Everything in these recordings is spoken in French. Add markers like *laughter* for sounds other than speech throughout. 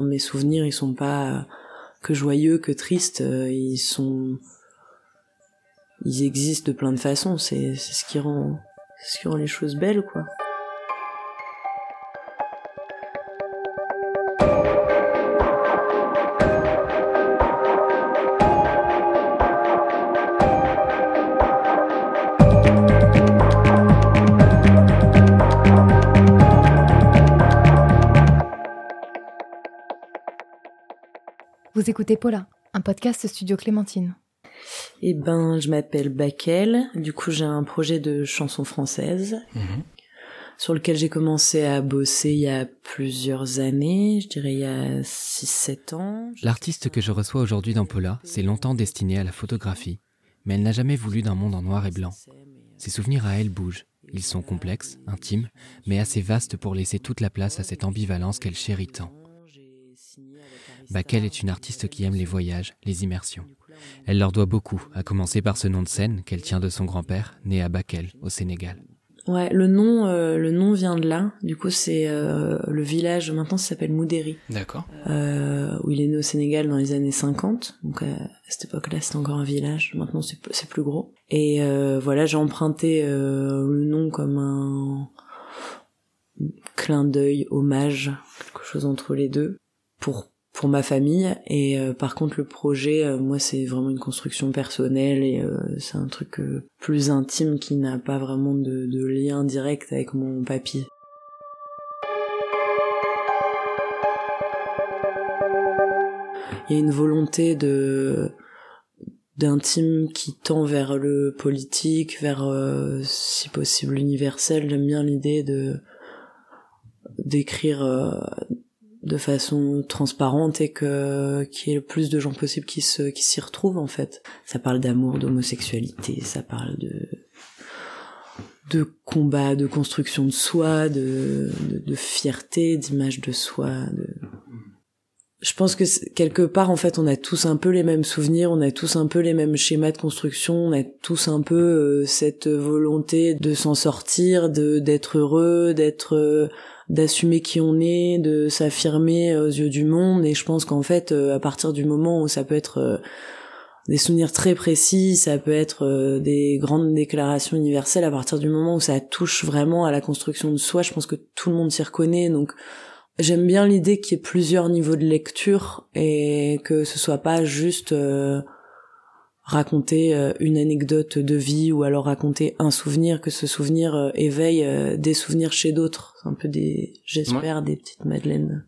Mes souvenirs, ils sont pas que joyeux, que tristes, ils sont ils existent de plein de façons, c'est ce qui rend ce qui rend les choses belles quoi. Vous écoutez Paula, un podcast Studio Clémentine. Eh ben, je m'appelle Bakel. Du coup, j'ai un projet de chanson française mhm. sur lequel j'ai commencé à bosser il y a plusieurs années, je dirais il y a 6-7 ans. L'artiste que je reçois aujourd'hui dans Paula s'est longtemps destinée à la photographie, mais elle n'a jamais voulu d'un monde en noir et blanc. Ses souvenirs à elle bougent. Ils sont complexes, intimes, mais assez vastes pour laisser toute la place à cette ambivalence qu'elle chérit tant. Bakel est une artiste qui aime les voyages, les immersions? Elle leur doit beaucoup, à commencer par ce nom de scène qu'elle tient de son grand-père, né à Bakel, au Sénégal. Ouais, le nom, euh, le nom vient de là. Du coup, c'est euh, le village. Maintenant, ça s'appelle Moudéri. D'accord. Euh, où il est né au Sénégal dans les années 50. Donc à cette époque-là, c'était encore un village. Maintenant, c'est c'est plus gros. Et voilà, j'ai emprunté le nom comme un clin d'œil, hommage, quelque chose entre les deux, pour pour ma famille et euh, par contre le projet euh, moi c'est vraiment une construction personnelle et euh, c'est un truc plus intime qui n'a pas vraiment de, de, lien direct avec mon papy. Il y a une volonté de d'intime qui tend vers le politique, vers si possible l'universel. J'aime bien l'idée de d'écrire de façon transparente et que qu'il y ait le plus de gens possible qui se qui s'y retrouvent en fait. Ça parle d'amour, d'homosexualité, ça parle de de combat, de construction de soi, de de, fierté, d'image de soi. De... Je pense que quelque part en fait on a tous un peu les mêmes souvenirs, on a tous un peu les mêmes schémas de construction, on a tous un peu euh, cette volonté de s'en sortir, de d'être heureux, d'être euh, d'assumer qui on est, de s'affirmer aux yeux du monde. Et je pense qu'en fait, euh, à partir du moment où ça peut être des souvenirs très précis, ça peut être des grandes déclarations universelles, à partir du moment où ça touche vraiment à la construction de soi, je pense que tout le monde s'y reconnaît. Donc j'aime bien l'idée qu'il y ait plusieurs niveaux de lecture et que ce soit pas juste raconter euh, une anecdote de vie ou alors raconter un souvenir que ce souvenir euh, éveille euh, des souvenirs chez d'autres. Un peu des j'espère des petites madeleines.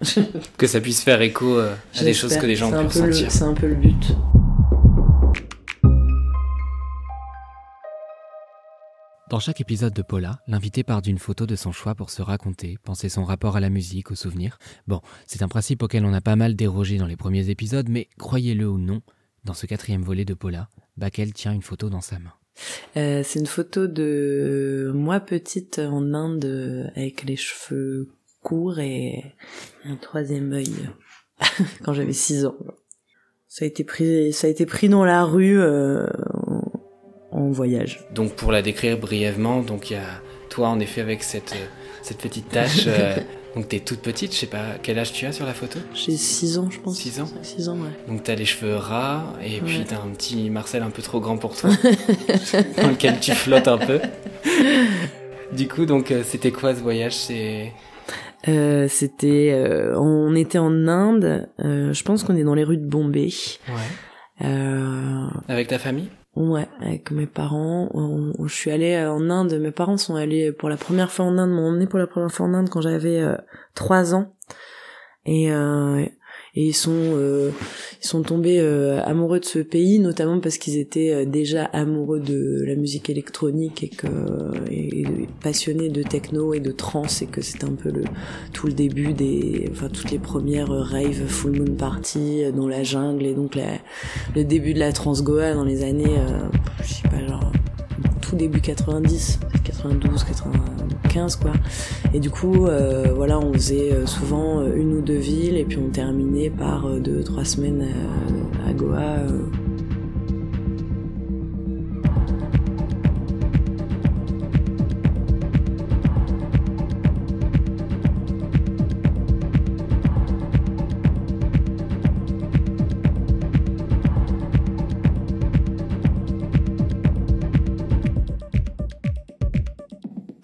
*laughs* Que ça puisse faire écho à des choses que les gens peuvent sentir c'est un peu le but Dans chaque épisode de Paula, l'invité part d'une photo de son choix pour se raconter, penser son rapport à la musique, aux souvenirs. Bon, c'est un principe auquel on a pas mal dérogé dans les premiers épisodes, mais croyez-le ou non, dans ce quatrième volet de Paula, Bakel tient une photo dans sa main. Euh, c'est une photo de moi petite en Inde avec les cheveux courts et un troisième œil *laughs* quand j'avais 6 ans. Ça a été pris, dans la rue euh, en voyage. Donc pour la décrire brièvement, donc il y a toi en effet avec cette cette petite tache euh, *laughs* Donc t'es toute petite, je sais pas quel âge tu as sur la photo? J'ai 6 ans je pense. 6 ans? 6 ans ouais. Donc t'as les cheveux ras et puis t'as un petit Marcel un peu trop grand pour toi, *laughs* dans lequel tu flottes un peu. *laughs* Du coup donc euh, c'était quoi ce voyage? C'est euh, c'était euh, on était en Inde, euh, je pense qu'on est dans les rues de Bombay. Ouais. Avec ta famille? Ouais, avec mes parents. je suis allée euh, en Inde. Mes parents sont allés pour la première fois en Inde, m'ont emmené pour la première fois en Inde quand j'avais euh, trois ans. Et, euh, et ils sont euh, ils sont tombés euh, amoureux de ce pays notamment parce qu'ils étaient euh, déjà amoureux de la musique électronique et que et, passionnés de techno et de trance et que c'était un peu le tout le début des enfin toutes les premières rave full moon party dans la jungle et donc la, le début de la trance goa dans les années je sais pas genre début 90 92 95 quoi. Et du coup euh, voilà on faisait euh, souvent euh, une ou deux villes et puis on terminait par deux trois semaines à Goa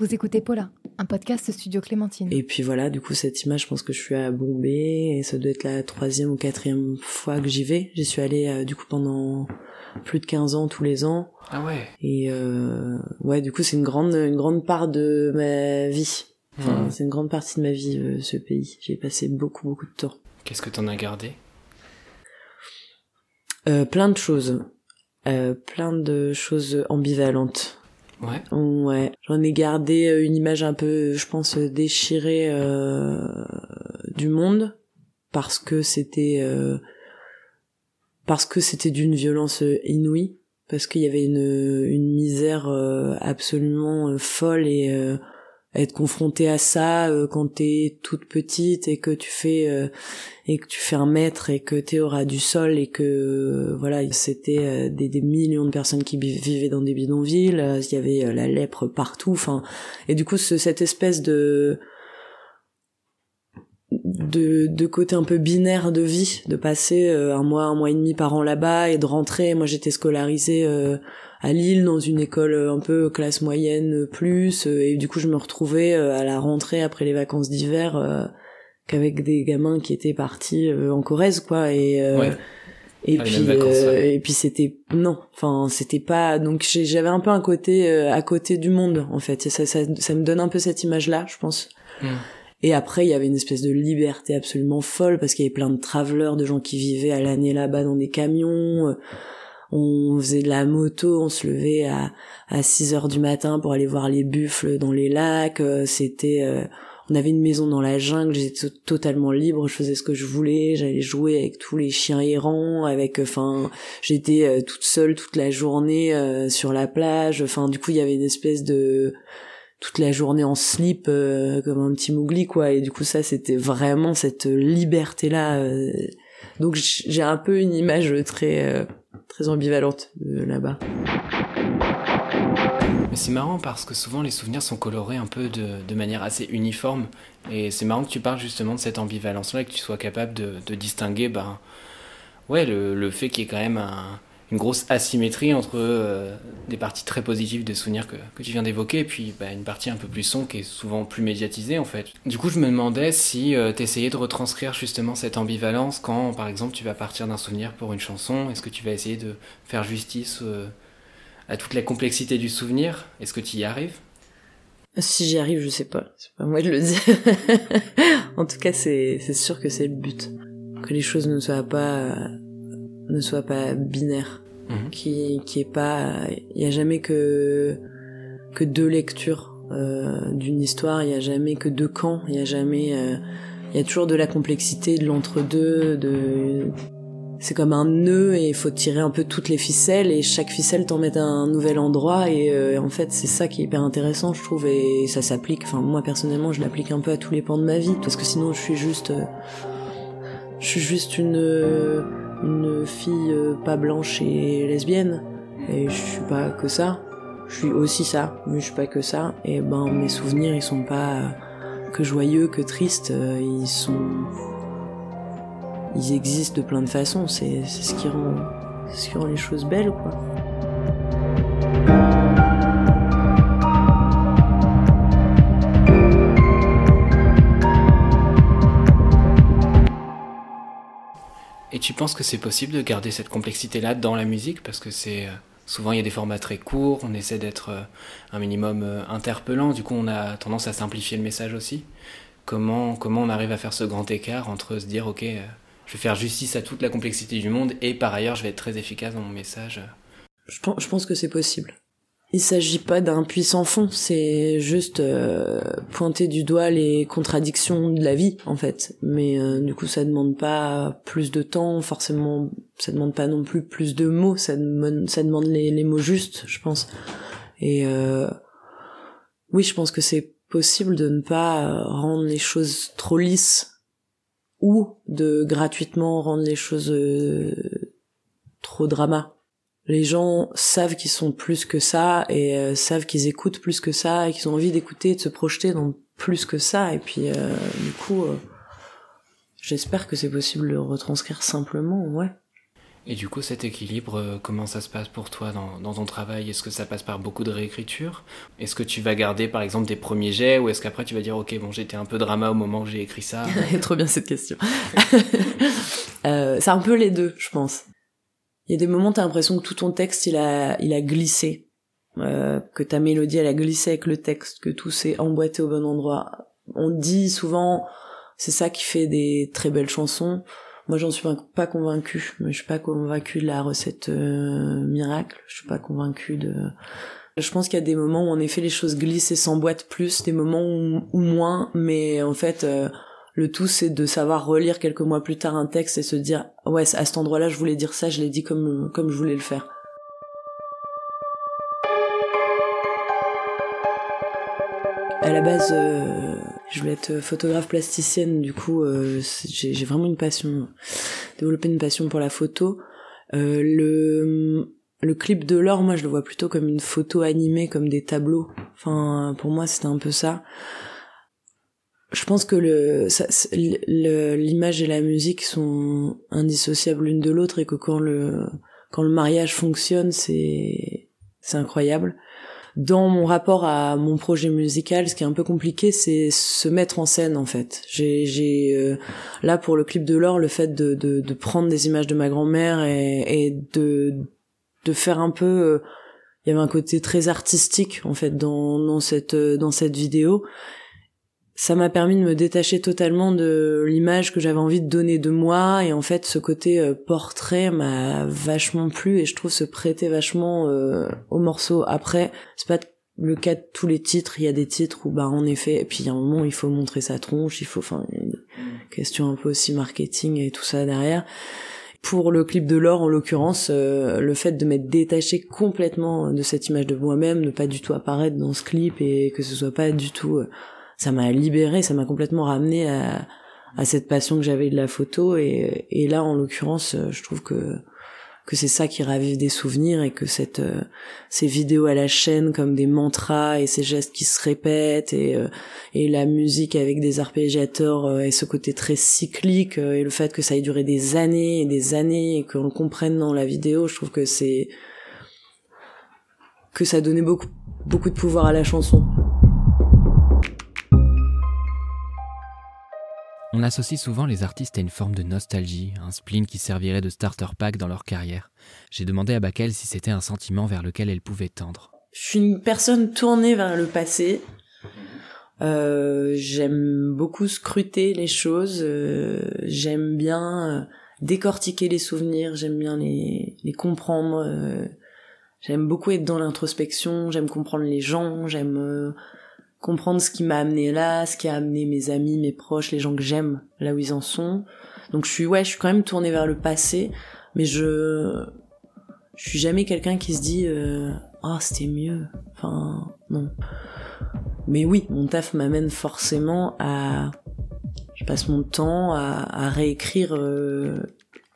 Vous écoutez Paula, un podcast Studio Clémentine. Et puis voilà, du coup, cette image, je pense que je suis à Bombay, et ça doit être la troisième ou quatrième fois que j'y vais. J'y suis allée, euh, du coup, pendant plus de 15 ans, tous les ans. Ah ouais Et euh, ouais, du coup, c'est une grande, une grande part de ma vie. Enfin, c'est une grande partie de ma vie, euh, ce pays. J'ai passé beaucoup, beaucoup de temps. Qu'est-ce que t'en as gardé? Euh, plein de choses. Euh, plein de choses ambivalentes. Ouais. Ouais, j'en ai gardé euh, une image un peu, je pense, euh, déchirée euh, du monde parce que c'était euh, parce que c'était d'une violence inouïe, parce qu'il y avait une une misère absolument folle et être confronté à ça euh, quand t'es toute petite et que tu fais euh, et que tu fais un mètre et que t'es au ras du sol et que euh, voilà c'était euh, des, des millions de personnes qui vi- vivaient dans des bidonvilles il y avait la lèpre partout enfin et du coup ce- cette espèce de de, de côté un peu binaire de vie, de passer un mois, un mois et demi par an là-bas et de rentrer. Moi, j'étais scolarisée à Lille dans une école euh, un peu classe moyenne euh, plus, euh, et du coup, je me retrouvais à la rentrée après les vacances d'hiver euh, qu'avec des gamins qui étaient partis euh, en Corrèze, quoi. Et euh, Ouais. et les puis mêmes vacances, euh, ouais. et puis c'était non, enfin c'était pas donc j'avais un peu un côté euh, à côté du monde en fait. Et ça, ça ça me donne un peu cette image là, je pense. Hmm. Et après, il y avait une espèce de liberté absolument folle parce qu'il y avait plein de travelers, de gens qui vivaient à l'année là-bas dans des camions. Euh, On faisait de la moto, on se levait à, à 6 heures du matin pour aller voir les buffles dans les lacs. Euh, C'était, euh, on avait une maison dans la jungle, j'étais to- totalement libre, je faisais ce que je voulais, j'allais jouer avec tous les chiens errants, avec, enfin, j'étais euh, toute seule toute la journée euh, sur la plage. Enfin, du coup, il y avait une espèce de toute la journée en slip euh, comme un petit mougli quoi et du coup ça c'était vraiment cette liberté là donc j'ai un peu une image très euh, très ambivalente de là-bas Mais c'est marrant parce que souvent les souvenirs sont colorés un peu de, manière assez uniforme. Et c'est marrant que tu parles justement de cette ambivalence-là et que tu sois capable de, de distinguer ben, ouais, le, le fait qu'il y ait quand même un- une grosse asymétrie entre euh, des parties très positives des souvenirs que, que tu viens d'évoquer et puis ben, une partie un peu plus sombre qui est souvent plus médiatisée en fait. Du coup, je me demandais si essayais de retranscrire justement cette ambivalence quand, par exemple, tu vas partir d'un souvenir pour une chanson. Est-ce que tu vas essayer de faire justice euh, à toute la complexité du souvenir? Est-ce que tu y arrives? Si j'y arrive je sais pas. C'est pas moi de le dire. *laughs* En tout cas c'est c'est sûr que c'est le but. Que les choses ne soient pas ne soient pas binaires Mhm. qui qui est pas il y a jamais que que deux lectures euh, d'une histoire il y a jamais que deux camps il y a jamais euh, il y a toujours de la complexité de l'entre-deux de c'est comme un nœud et il faut tirer un peu toutes les ficelles et chaque ficelle t'en met à un nouvel endroit et euh, en fait c'est ça qui est hyper intéressant je trouve et ça s'applique enfin moi personnellement je l'applique un peu à tous les pans de ma vie parce que sinon je suis juste euh, je suis juste une euh, une fille euh, pas blanche et lesbienne. Et je suis pas que ça. Je suis aussi ça mais je suis pas que ça. Et ben mes souvenirs ils sont pas que joyeux que tristes. Euh, ils sont ils existent de plein de façons. C'est ce qui rend ce qui rend les choses belles quoi Et tu penses que c'est possible de garder cette complexité-là dans la musique? Parce que c'est euh, souvent il y a des formats très courts, on essaie d'être euh, un minimum euh, interpellant, du coup on a tendance à simplifier le message aussi. Comment, comment on arrive à faire ce grand écart entre se dire ok, je vais faire justice à toute la complexité du monde et par ailleurs je vais être très efficace dans mon message Je pense, je pense que c'est possible. Il s'agit pas d'un puissant fond, c'est juste euh, pointer du doigt les contradictions de la vie en fait. Mais euh, du coup, ça demande pas plus de temps, forcément. Ça demande pas non plus plus de mots. Ça demande, les, mots justes, je pense. Et euh, oui, je pense que c'est possible de ne pas euh, rendre les choses trop lisses ou de gratuitement rendre les choses trop drama les gens savent qu'ils sont plus que ça et euh, savent qu'ils écoutent plus que ça et qu'ils ont envie d'écouter, de se projeter dans plus que ça. Et puis, euh, du coup, euh, j'espère que c'est possible de le retranscrire simplement, ouais. Et du coup, cet équilibre, euh, comment ça se passe pour toi dans, dans ton travail? Est-ce que ça passe par beaucoup de réécriture? Est-ce que tu vas garder par exemple des premiers jets ou est-ce qu'après tu vas dire ok bon j'étais un peu drama au moment où j'ai écrit ça? *laughs* Trop bien cette question. *laughs* euh, c'est un peu les deux, je pense. Il y a des moments t'as l'impression que tout ton texte il a il a glissé, euh, que ta mélodie elle a glissé avec le texte, que tout s'est emboîté au bon endroit. On dit souvent c'est ça qui fait des très belles chansons moi, j'en suis pas convaincue. Je suis pas convaincue de la recette euh, miracle. Je suis pas convaincue de. Je pense qu'il y a des moments où en effet les choses glissent et s'emboîtent plus, des moments où, moins, mais en fait euh, le tout c'est de savoir relire quelques mois plus tard un texte et se dire ouais à cet endroit-là je voulais dire ça, je l'ai dit comme comme je voulais le faire. À la base, euh, je voulais être photographe plasticienne, du coup, euh, j'ai vraiment une passion, développer une passion pour la photo. Euh, le le clip de l'or, moi, je le vois plutôt comme une photo animée, comme des tableaux. Enfin, pour moi, c'était un peu ça. Je pense que le l'image et la musique sont indissociables l'une de l'autre et que quand le quand le mariage fonctionne, c'est c'est incroyable dans mon rapport à mon projet musical, ce qui est un peu compliqué, c'est se mettre en scène en fait. J'ai, j'ai euh, là pour le clip de l'or, le fait de, de, de, prendre des images de ma grand-mère et, et de de faire un peu, euh, il y avait un côté très artistique en fait dans dans cette dans cette vidéo ça m'a permis de me détacher totalement de l'image que j'avais envie de donner de moi. Et en fait ce côté euh, portrait m'a vachement plu et je trouve se prêter vachement euh, au morceau. Après c'est pas le cas de tous les titres. Il y a des titres où bah en effet et puis il y a un moment où il faut montrer sa tronche il faut enfin question un peu aussi marketing et tout ça derrière. Pour le clip de l'or en l'occurrence euh, le fait de m'être détaché complètement de cette image de moi-même ne pas du tout apparaître dans ce clip et que ce soit pas du tout ça m'a libéré, ça m'a complètement ramené à, à cette passion que j'avais de la photo. Et, et là en l'occurrence je trouve que que c'est ça qui ravive des souvenirs et que cette euh, ces vidéos à la chaîne comme des mantras et ces gestes qui se répètent et euh, et la musique avec des arpégiateurs euh, et ce côté très cyclique et le fait que ça ait duré des années et des années et qu'on le comprenne dans la vidéo je trouve que c'est que ça donnait beaucoup beaucoup de pouvoir à la chanson On associe souvent les artistes à une forme de nostalgie, un spleen qui servirait de starter pack dans leur carrière. J'ai demandé à Bakel si c'était un sentiment vers lequel elle pouvait tendre. Je suis une personne tournée vers le passé. Euh, j'aime beaucoup scruter les choses. Euh, j'aime bien euh, décortiquer les souvenirs. J'aime bien les, comprendre. J'aime beaucoup être dans l'introspection. J'aime comprendre les gens. J'aime comprendre ce qui m'a amené là, ce qui a amené mes amis, mes proches, les gens que j'aime là où ils en sont. Donc je suis ouais, je suis quand même tournée vers le passé, mais je je suis jamais quelqu'un qui se dit euh, ah oh, c'était mieux. Enfin non. Mais oui, mon taf m'amène forcément à je passe mon temps à, à réécrire euh,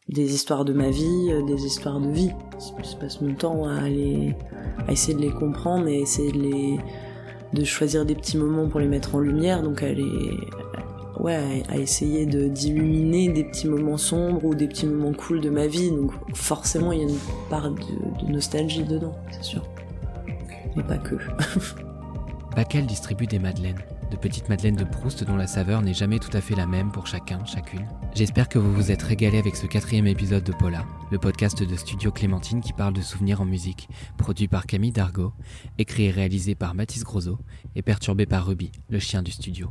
des histoires de ma vie, euh, des histoires de vie. Je passe mon temps à aller à essayer de les comprendre et essayer de les de choisir des petits moments pour les mettre en lumière, donc elle est ouais, à essayer de d'illuminer des petits moments sombres ou des petits moments cool de ma vie. Donc forcément, il y a une part de, nostalgie dedans, c'est sûr. Mais pas que. *laughs* Bakel distribue des madeleines? De petites madeleines de Proust dont la saveur n'est jamais tout à fait la même pour chacun, chacune. J'espère que vous vous êtes régalé avec ce quatrième épisode de Paula, le podcast de Studio Clémentine qui parle de souvenirs en musique, produit par Camille Dargo, écrit et réalisé par Mathis Grosso et perturbé par Ruby, le chien du studio.